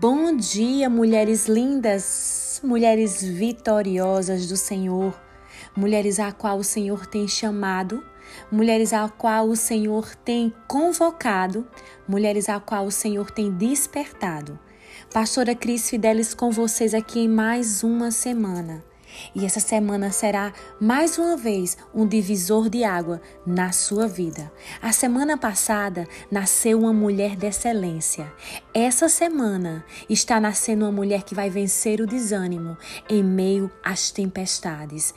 Bom dia, mulheres lindas, mulheres vitoriosas do Senhor, mulheres a qual o Senhor tem chamado, mulheres a qual o Senhor tem convocado, mulheres a qual o Senhor tem despertado. Pastora Cris Fidelis com vocês aqui em mais uma semana. E essa semana será mais uma vez um divisor de água na sua vida. A semana passada nasceu uma mulher de excelência. Essa semana está nascendo uma mulher que vai vencer o desânimo em meio às tempestades.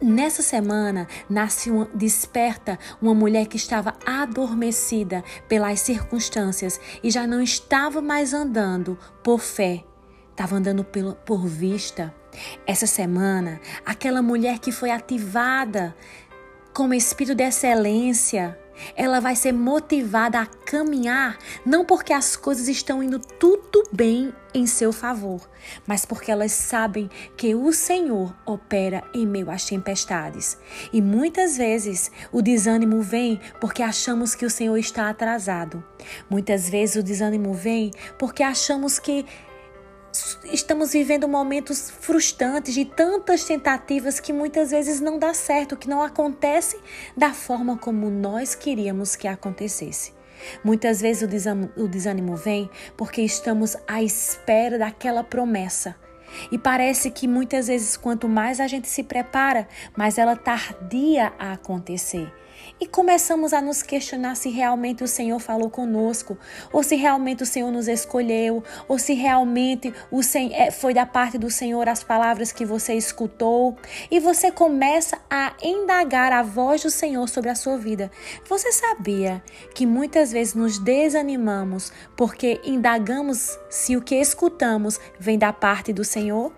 Nessa semana nasce uma, desperta uma mulher que estava adormecida pelas circunstâncias e já não estava mais andando por fé, estava andando por, por vista. Essa semana, aquela mulher que foi ativada como espírito de excelência, ela vai ser motivada a caminhar, não porque as coisas estão indo tudo bem em seu favor, mas porque elas sabem que o Senhor opera em meio às tempestades. E muitas vezes o desânimo vem porque achamos que o Senhor está atrasado. Muitas vezes o desânimo vem porque achamos que estamos vivendo momentos frustrantes de tantas tentativas que muitas vezes não dá certo, que não acontece da forma como nós queríamos que acontecesse. Muitas vezes o desânimo vem porque estamos à espera daquela promessa. E parece que muitas vezes, quanto mais a gente se prepara, mais ela tardia a acontecer. E começamos a nos questionar se realmente o Senhor falou conosco, ou se realmente o Senhor nos escolheu, ou se realmente o é, foi da parte do Senhor as palavras que você escutou. E você começa a indagar a voz do Senhor sobre a sua vida. Você sabia que muitas vezes nos desanimamos porque indagamos se o que escutamos vem da parte do Senhor?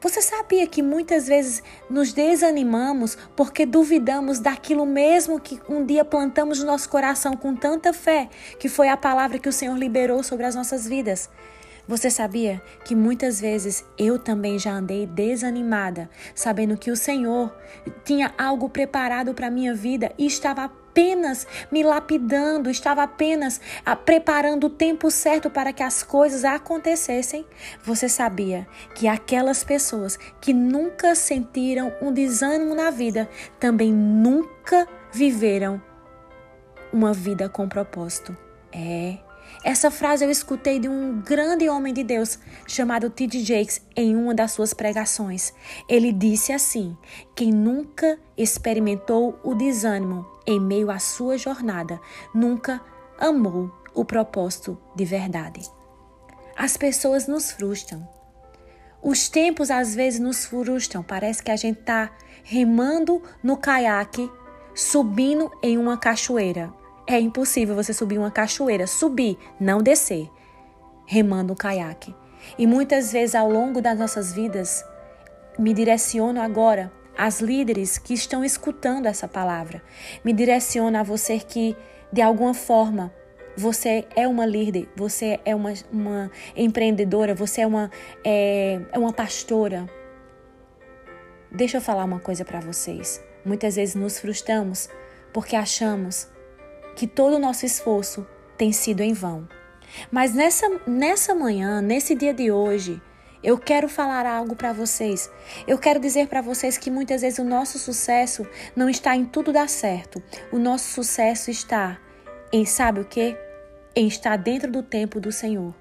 Você sabia que muitas vezes nos desanimamos porque duvidamos daquilo mesmo que um dia plantamos no nosso coração com tanta fé, que foi a palavra que o Senhor liberou sobre as nossas vidas? Você sabia que muitas vezes eu também já andei desanimada, sabendo que o Senhor tinha algo preparado para minha vida e estava apenas me lapidando, estava apenas ah, preparando o tempo certo para que as coisas acontecessem, você sabia que aquelas pessoas que nunca sentiram um desânimo na vida também nunca viveram uma vida com propósito. É. Essa frase eu escutei de um grande homem de Deus chamado T.D. Jakes em uma das suas pregações. Ele disse assim: Quem nunca experimentou o desânimo em meio à sua jornada, nunca amou o propósito de verdade. As pessoas nos frustram. Os tempos às vezes nos frustram. Parece que a gente está remando no caiaque, subindo em uma cachoeira. É impossível você subir uma cachoeira, subir, não descer, remando o caiaque. E muitas vezes ao longo das nossas vidas, me direciono agora as líderes que estão escutando essa palavra. Me direciona a você que, de alguma forma, você é uma líder, você é uma, uma empreendedora, você é uma, é, é uma pastora. Deixa eu falar uma coisa para vocês. Muitas vezes nos frustramos porque achamos que todo o nosso esforço tem sido em vão. Mas nessa, nessa manhã, nesse dia de hoje, eu quero falar algo para vocês. Eu quero dizer para vocês que muitas vezes o nosso sucesso não está em tudo dar certo. O nosso sucesso está em, sabe o que? Em estar dentro do tempo do Senhor.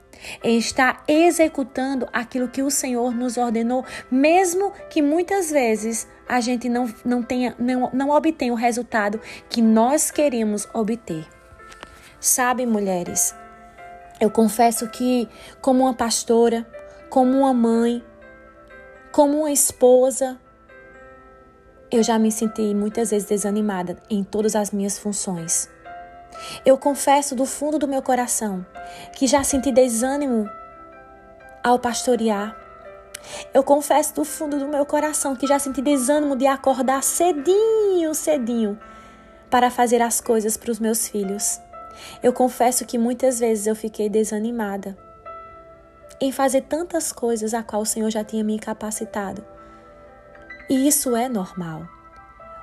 Estar executando aquilo que o Senhor nos ordenou, mesmo que muitas vezes a gente não, não, tenha, não, não obtenha o resultado que nós queremos obter. Sabe, mulheres, eu confesso que, como uma pastora, como uma mãe, como uma esposa. Eu já me senti muitas vezes desanimada em todas as minhas funções. Eu confesso do fundo do meu coração que já senti desânimo ao pastorear. Eu confesso do fundo do meu coração que já senti desânimo de acordar cedinho, cedinho para fazer as coisas para os meus filhos. Eu confesso que muitas vezes eu fiquei desanimada em fazer tantas coisas a qual o Senhor já tinha me capacitado. E isso é normal.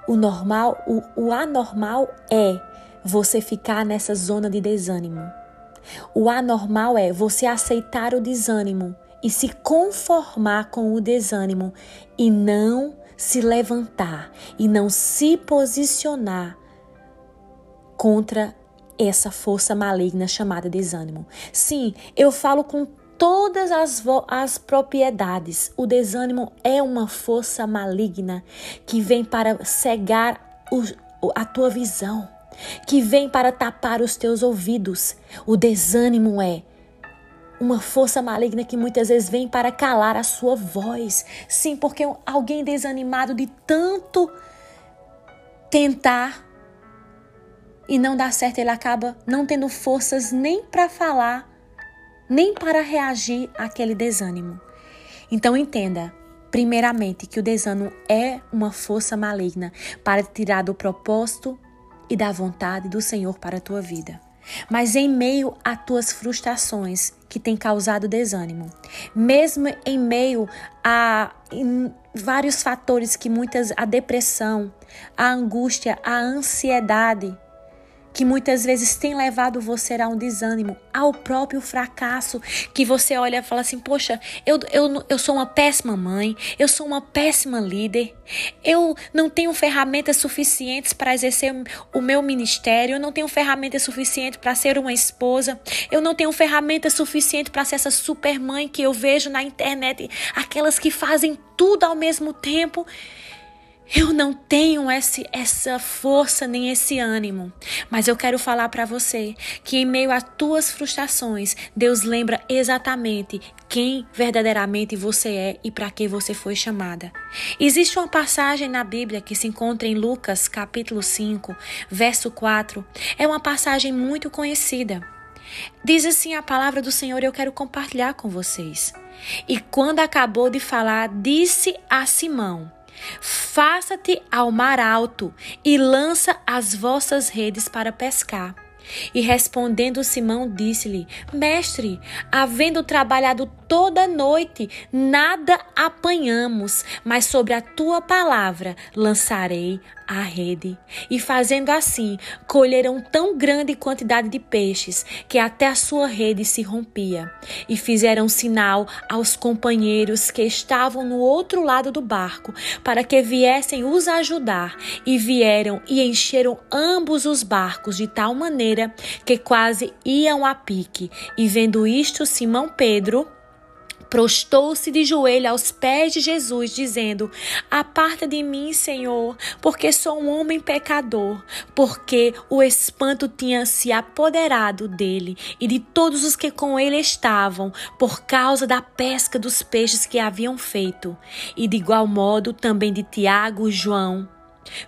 O normal, o, o anormal é você ficar nessa zona de desânimo. O anormal é você aceitar o desânimo e se conformar com o desânimo e não se levantar e não se posicionar contra essa força maligna chamada desânimo. Sim, eu falo com todas as, as propriedades. O desânimo é uma força maligna que vem para cegar o, a tua visão, que vem para tapar os teus ouvidos. O desânimo é uma força maligna que muitas vezes vem para calar a sua voz. Sim, porque alguém desanimado de tanto tentar e não dá certo, ele acaba não tendo forças nem para falar, nem para reagir àquele desânimo. Então entenda, primeiramente, que o desânimo é uma força maligna para tirar do propósito e da vontade do Senhor para a tua vida. Mas em meio a tuas frustrações que têm causado desânimo, mesmo em meio a vários fatores que muitas a depressão, a angústia, a ansiedade, que muitas vezes tem levado você a um desânimo, ao próprio fracasso, que você olha e fala assim: Poxa, eu, eu, eu sou uma péssima mãe, eu sou uma péssima líder, eu não tenho ferramentas suficientes para exercer o meu ministério, eu não tenho ferramentas suficientes para ser uma esposa, eu não tenho ferramentas suficientes para ser essa super mãe que eu vejo na internet, aquelas que fazem tudo ao mesmo tempo. Eu não tenho esse, essa força nem esse ânimo, mas eu quero falar para você que em meio a tuas frustrações, Deus lembra exatamente quem verdadeiramente você é e para que você foi chamada. Existe uma passagem na Bíblia que se encontra em Lucas, capítulo 5, verso 4. É uma passagem muito conhecida. Diz assim a palavra do Senhor, eu quero compartilhar com vocês. E quando acabou de falar, disse a Simão: Faça-te ao mar alto e lança as vossas redes para pescar. E respondendo Simão, disse-lhe: Mestre, havendo trabalhado toda noite, nada apanhamos, mas sobre a tua palavra lançarei a rede. E fazendo assim, colheram tão grande quantidade de peixes que até a sua rede se rompia. E fizeram sinal aos companheiros que estavam no outro lado do barco, para que viessem os ajudar. E vieram e encheram ambos os barcos de tal maneira que quase iam a pique. E vendo isto, Simão Pedro prostou-se de joelho aos pés de Jesus, dizendo: Aparta de mim, Senhor, porque sou um homem pecador, porque o espanto tinha se apoderado dele e de todos os que com ele estavam, por causa da pesca dos peixes que haviam feito, e de igual modo também de Tiago e João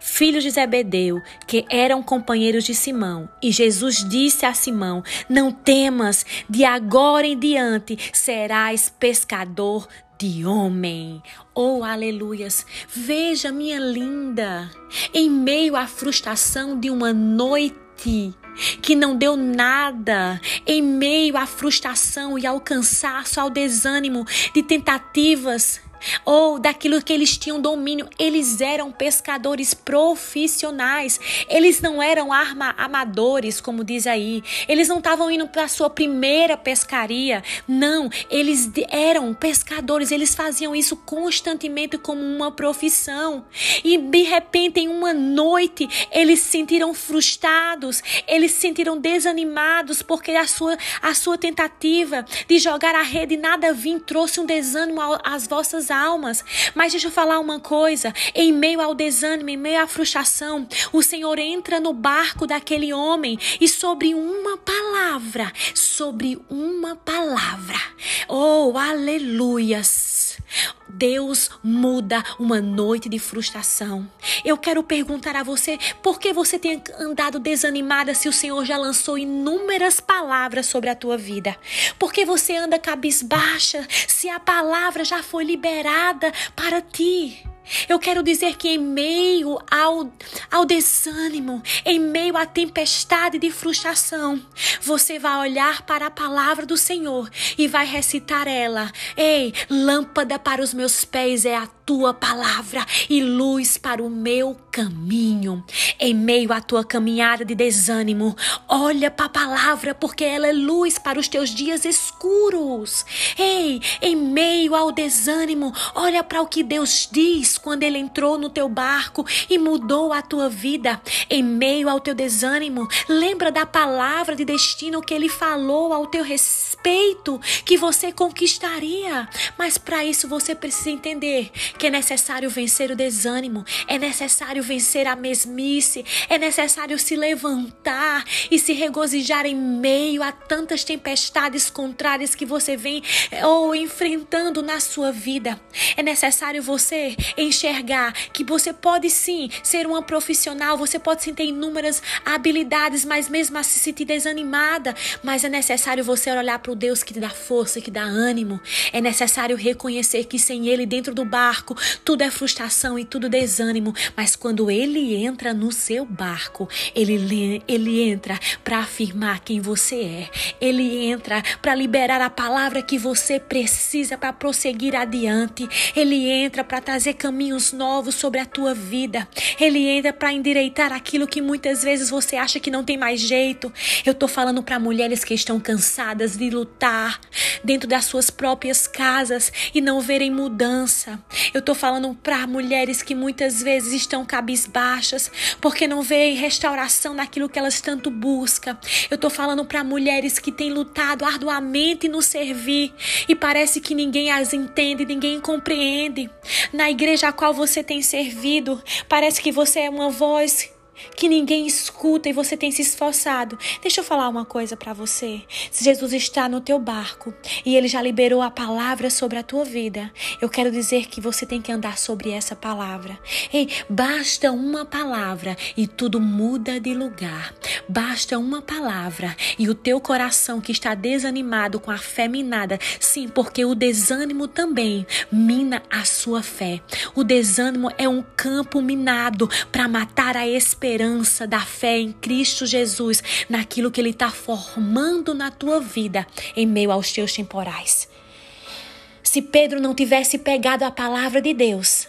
filhos de Zebedeu, que eram companheiros de Simão. E Jesus disse a Simão: Não temas, de agora em diante serás pescador de homem. Oh, aleluias! Veja, minha linda, em meio à frustração de uma noite que não deu nada, em meio à frustração e ao cansaço, ao desânimo de tentativas ou daquilo que eles tinham domínio. Eles eram pescadores profissionais. Eles não eram arma amadores, como diz aí. Eles não estavam indo para a sua primeira pescaria. Não, eles eram pescadores. Eles faziam isso constantemente como uma profissão. E de repente, em uma noite, eles se sentiram frustrados. Eles se sentiram desanimados porque a sua, a sua tentativa de jogar a rede nada vir trouxe um desânimo às vossas almas. Mas deixa eu falar uma coisa: em meio ao desânimo, em meio à frustração, o Senhor entra no barco daquele homem e sobre uma palavra, sobre uma palavra, oh, aleluias! Deus muda uma noite de frustração. Eu quero perguntar a você por que você tem andado desanimada se o Senhor já lançou inúmeras palavras sobre a tua vida? Por que você anda cabisbaixa se a palavra já foi liberada para ti? Eu quero dizer que em meio ao, ao desânimo, em meio à tempestade de frustração, você vai olhar para a palavra do Senhor e vai recitar ela. Ei, lâmpada para os meus pés é a tua palavra e luz para o meu caminho. Em meio à tua caminhada de desânimo, olha para a palavra, porque ela é luz para os teus dias escuros. Ei, em meio ao desânimo, olha para o que Deus diz quando Ele entrou no teu barco e mudou a tua vida. Em meio ao teu desânimo, lembra da palavra de destino que Ele falou ao teu respeito, que você conquistaria. Mas para isso você precisa entender que é necessário vencer o desânimo, é necessário vencer a mesmice, é necessário se levantar e se regozijar em meio a tantas tempestades contrárias que você vem ou enfrentando na sua vida. É necessário você enxergar que você pode sim ser uma profissional, você pode sim ter inúmeras habilidades, mas mesmo assim se sentir desanimada. Mas é necessário você olhar para o Deus que te dá força, que dá ânimo. É necessário reconhecer que sem Ele dentro do barco tudo é frustração e tudo desânimo. Mas quando Ele entra no seu barco, Ele, ele entra para afirmar quem você é. Ele entra para liberar a palavra que você precisa para prosseguir adiante. Ele entra para trazer caminhos novos sobre a tua vida. Ele entra para endireitar aquilo que muitas vezes você acha que não tem mais jeito. Eu tô falando para mulheres que estão cansadas de lutar dentro das suas próprias casas e não verem mudança. Eu tô falando para mulheres que muitas vezes estão cabisbaixas porque não veem restauração naquilo que elas tanto buscam. Eu tô falando para mulheres que têm lutado arduamente no servir e parece que ninguém as entende, ninguém compreende. Na igreja a qual você tem servido, parece que você é uma voz que ninguém escuta e você tem se esforçado. Deixa eu falar uma coisa para você. Se Jesus está no teu barco e ele já liberou a palavra sobre a tua vida, eu quero dizer que você tem que andar sobre essa palavra. Ei, basta uma palavra e tudo muda de lugar. Basta uma palavra e o teu coração que está desanimado com a fé minada, sim, porque o desânimo também mina a sua fé. O desânimo é um campo minado para matar a esperança esperança da fé em Cristo Jesus, naquilo que Ele está formando na tua vida em meio aos teus temporais. Se Pedro não tivesse pegado a palavra de Deus,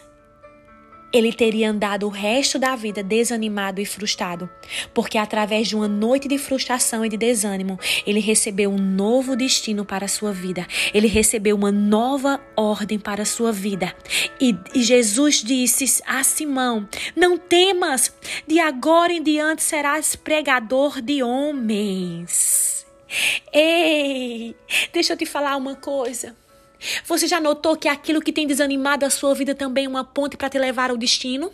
ele teria andado o resto da vida desanimado e frustrado, porque através de uma noite de frustração e de desânimo, ele recebeu um novo destino para a sua vida. Ele recebeu uma nova ordem para a sua vida. E, e Jesus disse a Simão: Não temas, de agora em diante serás pregador de homens. Ei, deixa eu te falar uma coisa. Você já notou que aquilo que tem desanimado a sua vida também é uma ponte para te levar ao destino?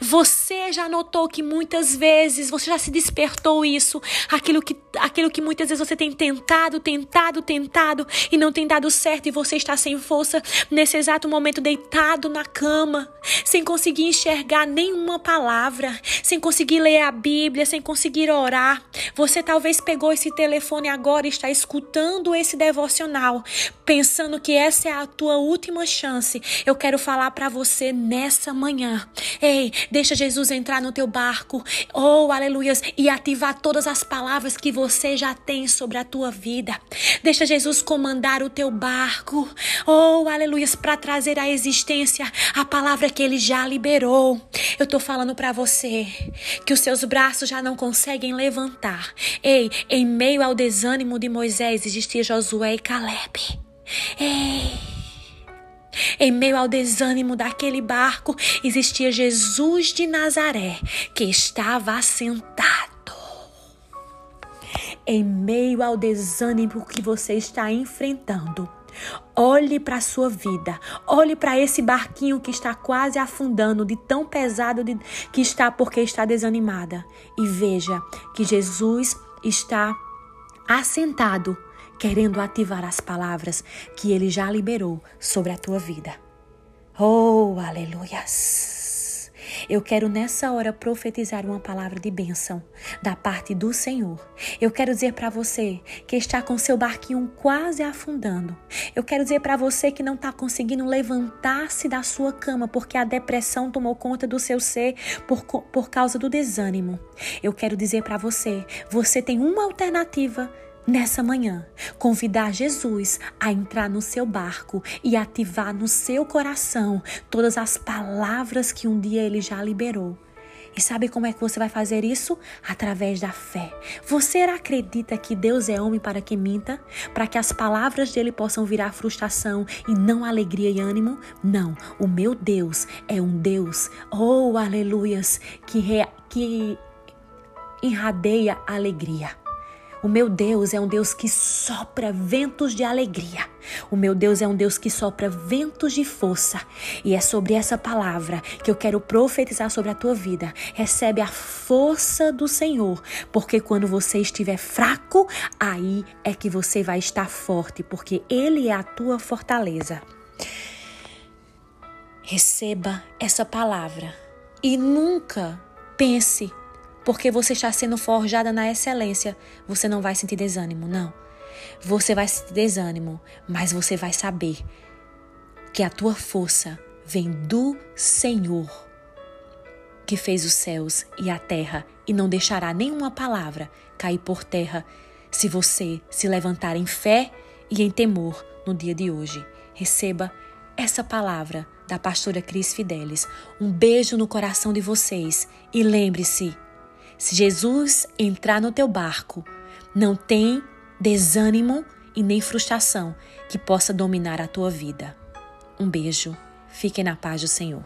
Você já notou que muitas vezes você já se despertou isso, aquilo que, aquilo que muitas vezes você tem tentado, tentado, tentado e não tem dado certo e você está sem força nesse exato momento deitado na cama, sem conseguir enxergar nenhuma palavra, sem conseguir ler a Bíblia, sem conseguir orar. Você talvez pegou esse telefone agora e está escutando esse devocional, pensando que essa é a tua última chance. Eu quero falar para você nessa manhã. Ei, deixa Jesus entrar no teu barco. Oh, aleluias. E ativar todas as palavras que você já tem sobre a tua vida. Deixa Jesus comandar o teu barco. Oh, aleluias. Para trazer à existência a palavra que ele já liberou. Eu tô falando para você que os seus braços já não conseguem levantar. Ei, em meio ao desânimo de Moisés existia Josué e Caleb. Ei. Em meio ao desânimo daquele barco, existia Jesus de Nazaré, que estava assentado. Em meio ao desânimo que você está enfrentando, Olhe para a sua vida, olhe para esse barquinho que está quase afundando, de tão pesado de, que está porque está desanimada, e veja que Jesus está assentado querendo ativar as palavras que ele já liberou sobre a tua vida. Oh, aleluias! Eu quero nessa hora profetizar uma palavra de bênção da parte do Senhor. Eu quero dizer para você que está com seu barquinho quase afundando. Eu quero dizer para você que não está conseguindo levantar-se da sua cama porque a depressão tomou conta do seu ser por, por causa do desânimo. Eu quero dizer para você: você tem uma alternativa nessa manhã, convidar Jesus a entrar no seu barco e ativar no seu coração todas as palavras que um dia ele já liberou. E sabe como é que você vai fazer isso? Através da fé. Você acredita que Deus é homem para que minta? Para que as palavras dele possam virar frustração e não alegria e ânimo? Não. O meu Deus é um Deus, oh aleluias, que, que irradeia alegria. O meu Deus é um Deus que sopra ventos de alegria. O meu Deus é um Deus que sopra ventos de força. E é sobre essa palavra que eu quero profetizar sobre a tua vida. Recebe a força do Senhor, porque quando você estiver fraco, aí é que você vai estar forte, porque Ele é a tua fortaleza. Receba essa palavra e nunca pense porque você está sendo forjada na excelência, você não vai sentir desânimo, não. Você vai sentir desânimo, mas você vai saber que a tua força vem do Senhor, que fez os céus e a terra e não deixará nenhuma palavra cair por terra se você se levantar em fé e em temor no dia de hoje. Receba essa palavra da pastora Cris Fidelis. Um beijo no coração de vocês e lembre-se, se Jesus entrar no teu barco, não tem desânimo e nem frustração que possa dominar a tua vida. Um beijo. Fiquem na paz do Senhor.